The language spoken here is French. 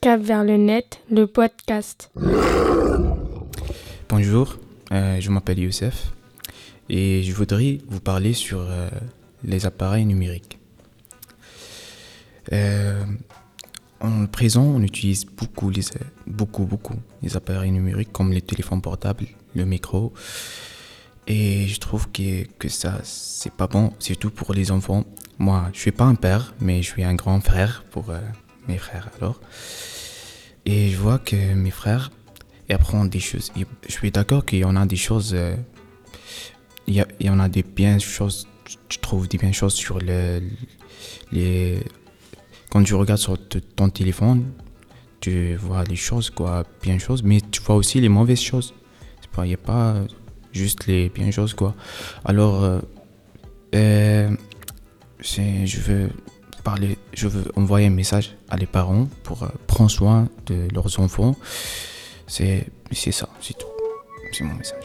Cap vers le net, le podcast. Bonjour, euh, je m'appelle Youssef et je voudrais vous parler sur euh, les appareils numériques. Euh, en présent, on utilise beaucoup, les, beaucoup, beaucoup les appareils numériques comme les téléphones portables, le micro. Et je trouve que, que ça, c'est pas bon, surtout pour les enfants. Moi, je suis pas un père, mais je suis un grand frère pour euh, mes frères alors. Et je vois que mes frères apprennent des choses. Je suis d'accord qu'il y en a des choses. euh, il y, en a des bien choses. Je trouve des bien choses sur le, les. Quand tu regardes sur ton téléphone, tu vois les choses, quoi, bien choses, mais tu vois aussi les mauvaises choses. Il n'y a pas juste les bien choses, quoi. Alors, euh, euh, je veux parler, je veux envoyer un message à les parents pour euh, prendre soin de leurs enfants. C'est ça, c'est tout. C'est mon message.